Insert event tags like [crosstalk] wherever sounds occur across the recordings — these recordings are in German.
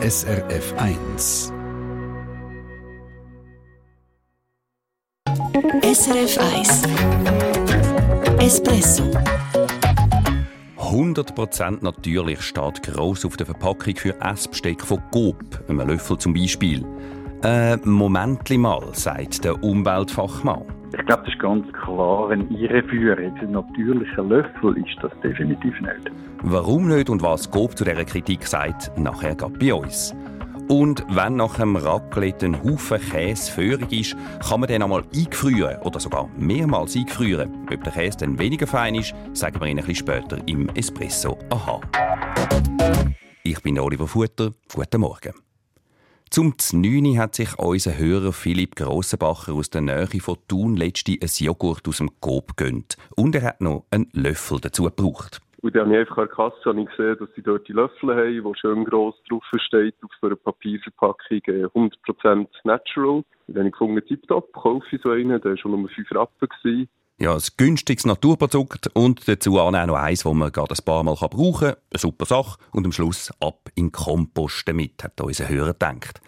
SRF 1. SRF 1 Espresso 100% natürlich steht gross auf der Verpackung für Essbesteck von Coop, einem Löffel zum Beispiel. Äh, Moment mal, sagt der Umweltfachmann. Ich glaube, das ist ganz klar, ein Irreführung. Ein natürlicher Löffel ist das definitiv nicht. Warum nicht und was Coop zu dieser Kritik sagt, nachher geht bei uns. Und wenn nach dem Raclette ein Haufen Käse föhrig ist, kann man den einmal eingefrieren oder sogar mehrmals eingefrieren. Ob der Käse dann weniger fein ist, sagen wir Ihnen ein bisschen später im Espresso Aha. Ich bin Oliver Futter. Guten Morgen. Zum 9. hat sich unser Hörer Philipp Grossenbacher aus der Nähe von Thun letzte ein Joghurt aus dem Coop gönnt. Und er hat noch einen Löffel dazu gebraucht. Und dann habe ich einfach an der Kasse gesehen, dass sie dort die Löffel haben, wo schön gross drauf steht, auf so einer Papierverpackung 100% äh, natural. Und dann habe ich gefunden, tipptopp, kaufe ich so einen, der war schon nur 5 Rappen. Ja, ein günstiges Naturprodukt und dazu auch noch eins, das man gerade ein paar Mal brauchen kann. Eine super Sache. Und am Schluss ab in Kompost damit, hat unser Hörer gedacht.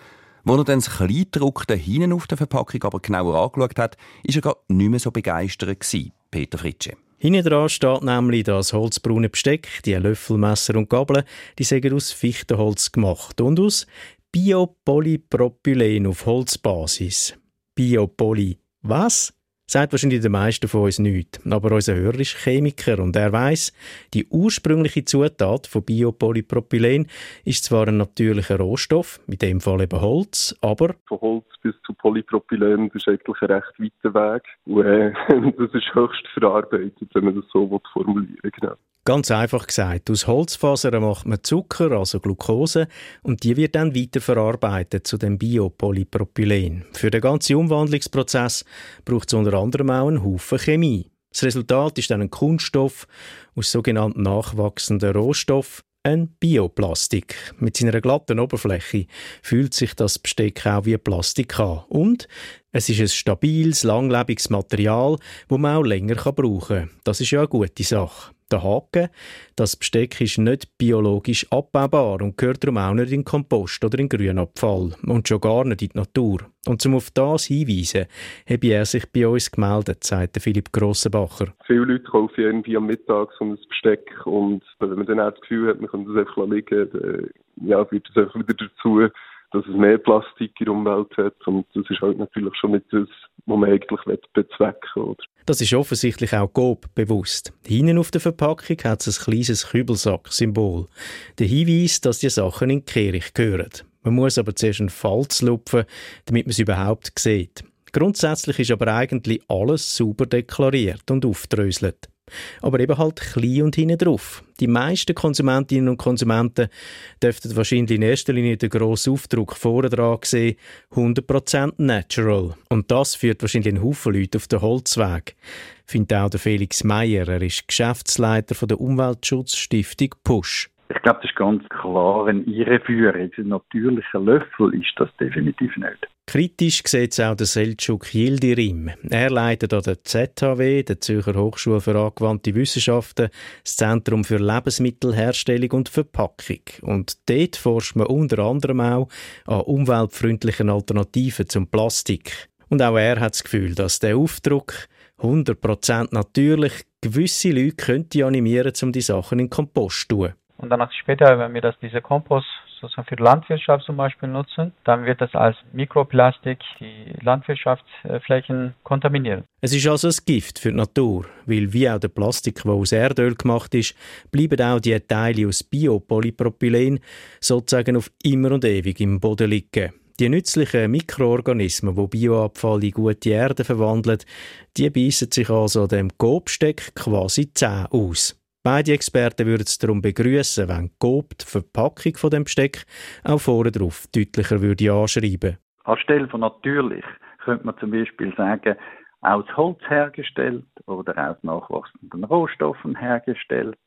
Als er dann das Kleidruck hinten auf der Verpackung aber genauer angeschaut hat, war er gerade nicht mehr so begeistert gewesen, Peter Fritsche. Hinten dran steht nämlich das holzbraune Besteck, die Löffelmesser und Gabeln, die sind aus Fichtenholz gemacht und aus Biopolypropylen auf Holzbasis. Biopoly was? Sagt wahrscheinlich der meisten von uns nicht. Aber unser Hörer ist Chemiker und er weiß, die ursprüngliche Zutat von Biopolypropylen ist zwar ein natürlicher Rohstoff, mit dem Fall eben Holz, aber von Holz bis zu Polypropylen ist eigentlich ein recht weiter Weg. Und, äh, [laughs] das ist höchst verarbeitet, wenn man das so formulieren will. Genau. Ganz einfach gesagt, aus Holzfasern macht man Zucker, also Glucose, und die wird dann weiterverarbeitet zu dem Biopolypropylen. Für den ganzen Umwandlungsprozess braucht es unter anderem auch einen Haufen Chemie. Das Resultat ist dann ein Kunststoff aus sogenannten nachwachsenden Rohstoffen, ein Bioplastik. Mit seiner glatten Oberfläche fühlt sich das Besteck auch wie Plastik an. Und es ist ein stabiles, langlebiges Material, das man auch länger brauchen kann. Das ist ja eine gute Sache. Der Haken, das Besteck ist nicht biologisch abbaubar und gehört darum auch nicht in Kompost oder in Grünabfall und schon gar nicht in die Natur. Und zum auf das hinweisen, habe er sich bei uns gemeldet, sagt Philipp Grossenbacher. Viele Leute kaufen irgendwie am Mittag so ein Besteck und wenn man dann auch das Gefühl hat, man kann das einfach liegen, dann ja, führt das einfach wieder dazu, dass es mehr Plastik in der Umwelt hat. Und das ist halt natürlich schon nicht das, was man eigentlich bezwecken will. Das ist offensichtlich auch Coop bewusst. Hinten auf der Verpackung hat es ein kleines Kübelsack-Symbol. Der Hinweis, dass die Sachen in die Kehricht gehören. Man muss aber zuerst einen Falz lupfen, damit man es überhaupt sieht. Grundsätzlich ist aber eigentlich alles sauber deklariert und aufdröselt aber eben halt klein und hinten drauf. Die meisten Konsumentinnen und Konsumenten dürften wahrscheinlich in erster Linie den grossen Aufdruck vorne dran sehen, 100% natural. Und das führt wahrscheinlich einen Haufen Leute auf den Holzweg. Findet auch der Felix Meyer, er ist Geschäftsleiter von der Umweltschutzstiftung Push. Ich glaube, das ist ganz klar eine Irreführung. Ein natürlicher Löffel ist das definitiv nicht. Kritisch sieht es auch der Selçuk Yildirim. Er leitet an der ZHW, der Zürcher Hochschule für angewandte Wissenschaften, das Zentrum für Lebensmittelherstellung und Verpackung. Und dort forscht man unter anderem auch an umweltfreundlichen Alternativen zum Plastik. Und auch er hat das Gefühl, dass der Aufdruck 100% natürlich gewisse Leute könnte animieren, um die Sachen in Kompost zu tun. Und danach später, wenn wir das diese Kompost sozusagen für Landwirtschaft zum Beispiel nutzen, dann wird das als Mikroplastik die Landwirtschaftsflächen kontaminieren. Es ist also ein Gift für die Natur, weil wie auch der Plastik, der aus Erdöl gemacht ist, bleiben auch die Teile aus Biopolypropylen sozusagen auf immer und ewig im Boden liegen. Die nützlichen Mikroorganismen, die Bioabfall in gute Erde verwandeln, die beißen sich also dem Gobsteck quasi zäh aus. Beide Experten würden es darum begrüßen, wenn Coop die Verpackung von dem Besteck auch vorne drauf deutlicher würde anschreiben. Anstelle von natürlich könnte man zum Beispiel sagen, aus Holz hergestellt oder aus nachwachsenden Rohstoffen hergestellt.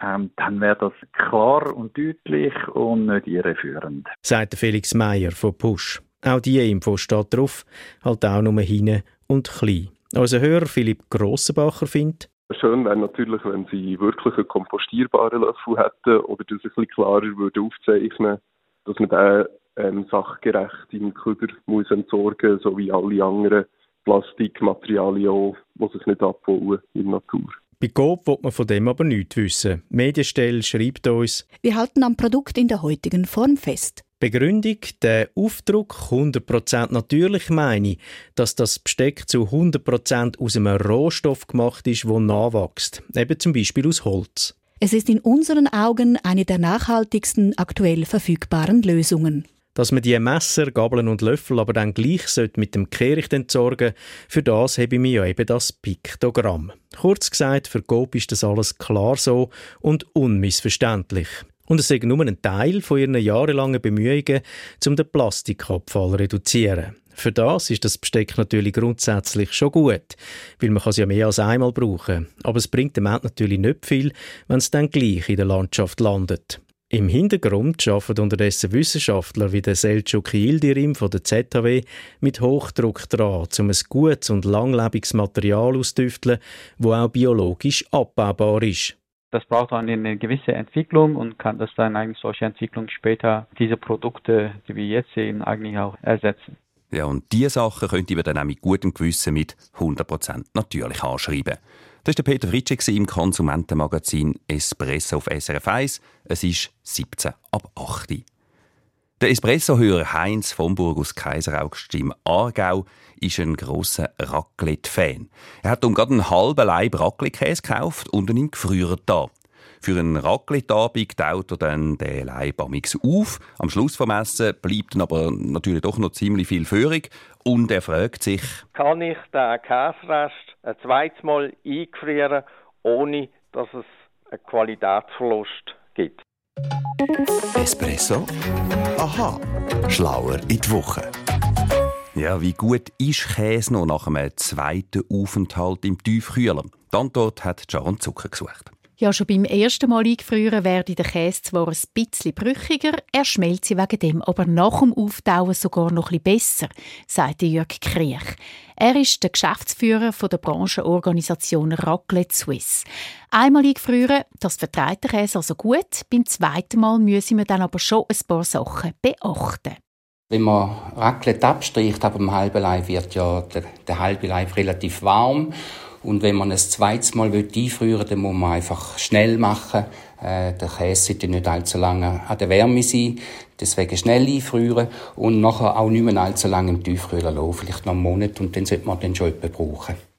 Ähm, dann wäre das klar und deutlich und nicht irreführend. Sagt Felix Meyer von Push. Auch diese Info steht drauf, halt auch nur hinten und klein. Unser Hörer Philipp Grossenbacher findet, Schön wäre natürlich, wenn sie wirklich einen kompostierbaren Löffel hätten oder das ein bisschen klarer würde aufzeichnen, dass man den ähm, sachgerecht im Kuder muss entsorgen so wie alle anderen Plastikmaterialien auch, die sich nicht abbauen in der Natur. Bei Coop will man von dem aber nichts wissen. Die Medienstelle schreibt uns, wir halten am Produkt in der heutigen Form fest. Begründung, der Aufdruck 100% natürlich meine, dass das Besteck zu 100% aus einem Rohstoff gemacht ist, der nachwächst, eben zum Beispiel aus Holz. Es ist in unseren Augen eine der nachhaltigsten aktuell verfügbaren Lösungen. Dass man die Messer, Gabeln und Löffel aber dann gleich mit dem Kehricht entsorgen für das habe ich mir ja eben das Piktogramm. Kurz gesagt, für Coop ist das alles klar so und unmissverständlich. Und es ist nur ein Teil von ihren jahrelangen Bemühungen, um den Plastikabfall zu reduzieren. Für das ist das Besteck natürlich grundsätzlich schon gut, weil man es ja mehr als einmal brauchen. Aber es bringt dem Ende natürlich nicht viel, wenn es dann gleich in der Landschaft landet. Im Hintergrund arbeiten unterdessen Wissenschaftler wie der Selçuk Yildirim von der ZHW mit Hochdruck daran, um ein gutes und langlebiges Material auszutüfteln, das auch biologisch abbaubar ist. Das braucht dann eine gewisse Entwicklung und kann das dann eigentlich solche Entwicklung später diese Produkte, die wir jetzt sehen, eigentlich auch ersetzen. Ja, und diese Sachen könnte man dann auch mit gutem Gewissen mit 100% natürlich anschreiben. Das war Peter Fritsche im Konsumentenmagazin Espresso auf SRF 1. Es ist 17 ab 8 Der Espresso-Hörer Heinz von Burg aus Kaiseraugst im Aargau ist ein grosser Raclette-Fan. Er hat um gerade einen halben Leib Raclette-Käse gekauft und ihn gefriert da. Für einen Raclette-Abend taut er dann den Leib auf. Am Schluss vom Essen bleibt dann aber natürlich doch noch ziemlich viel Führung. Und er fragt sich, kann ich den Käserest ein zweites Mal eingefrieren, ohne dass es einen Qualitätsverlust gibt? Espresso? Aha, schlauer in die Woche. Ja, wie gut ist Käse noch nach einem zweiten Aufenthalt im Tiefkühler? Die Antwort hat Sharon Zucker gesucht. Ja, schon beim ersten Mal eingefrieren werde der Käse zwar ein bisschen brüchiger, er schmelzt wegen dem aber nach dem Auftauen sogar noch ein besser, sagt Jörg Kriech. Er ist der Geschäftsführer der Branchenorganisation Raclette Suisse. Einmal eingefrieren, das vertreibt der Käse also gut, beim zweiten Mal müssen wir dann aber schon ein paar Sachen beachten. Wenn man Raclette abstricht, ab dem halben Leib wird ja der, der halbe Leib relativ warm und wenn man es zweites Mal einfrieren will, dann muss man einfach schnell machen. Äh, der Käse sollte nicht allzu lange an der Wärme sein. Deswegen schnell einfrieren und nachher auch nicht mehr allzu lange im Tiefkühler lassen. Vielleicht noch einen Monat und dann sollte man den schon etwa brauchen.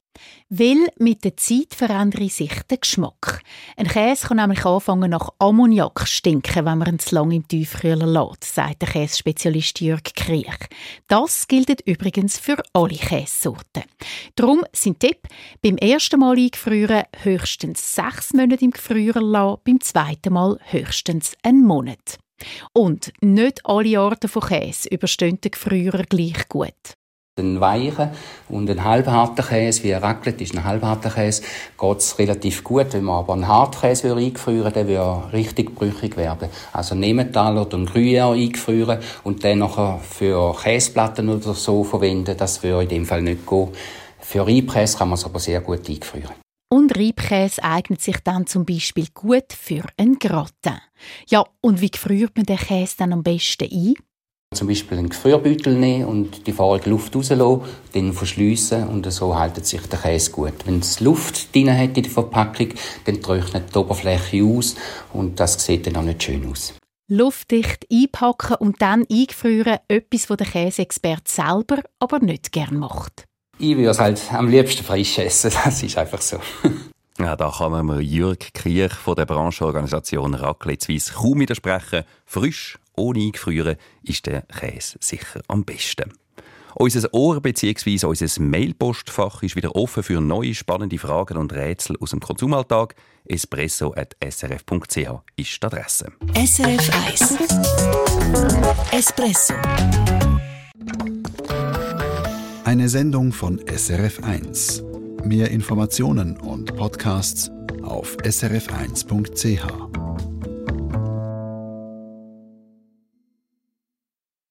Weil mit der Zeit verändere sich der Geschmack. Ein Käse kann nämlich anfangen nach Ammoniak stinken, wenn man ihn zu lange im Tiefkühler lässt, sagt der Käsespezialist Jörg Kriech. Das gilt übrigens für alle Käsesorten. Darum sind Tipp, beim ersten Mal eingefrieren höchstens sechs Monate im Gefrierer lassen, beim zweiten Mal höchstens einen Monat. Und nicht alle Arten von Käse überstehen den Gefrierer gleich gut. Ein weichen und ein halbharter Käse, wie ein Raclette ist ein halbharter Käse, geht es relativ gut. Wenn man aber einen Hartkäse eingefrieren würde, dann würde richtig brüchig werden. Also Nebental oder einen Gruyère eingefrieren und dann nachher für Käseplatten oder so verwenden, das würde in dem Fall nicht gehen. Für Reibkäse kann man es aber sehr gut eingefrieren. Und Reibkäse eignet sich dann zum Beispiel gut für einen Gratin. Ja, und wie gefriert man den Käse dann am besten ein? Zum Beispiel einen Gefrierbeutel nehmen und die fahrige Luft rauslassen, dann verschliessen und so hält sich der Käse gut. Wenn es Luft drin hat in der Verpackung, dann trocknet die Oberfläche aus und das sieht dann auch nicht schön aus. Luftdicht einpacken und dann eingefrieren, etwas, was der Käseexperte selber aber nicht gern macht. Ich würde es halt am liebsten frisch essen, [laughs] das ist einfach so. Ja, da kann man Jürg Kriech von der Brancheorganisation Raclette Suisse kaum widersprechen. Frisch ohne eingefrieren ist der Käse sicher am besten. Unser Ohr bzw. unser Mailpostfach ist wieder offen für neue spannende Fragen und Rätsel aus dem Konsumalltag. espresso.srf.ch ist die Adresse. SRF 1 Espresso Eine Sendung von SRF 1. Mehr Informationen und Podcasts auf srf1.ch.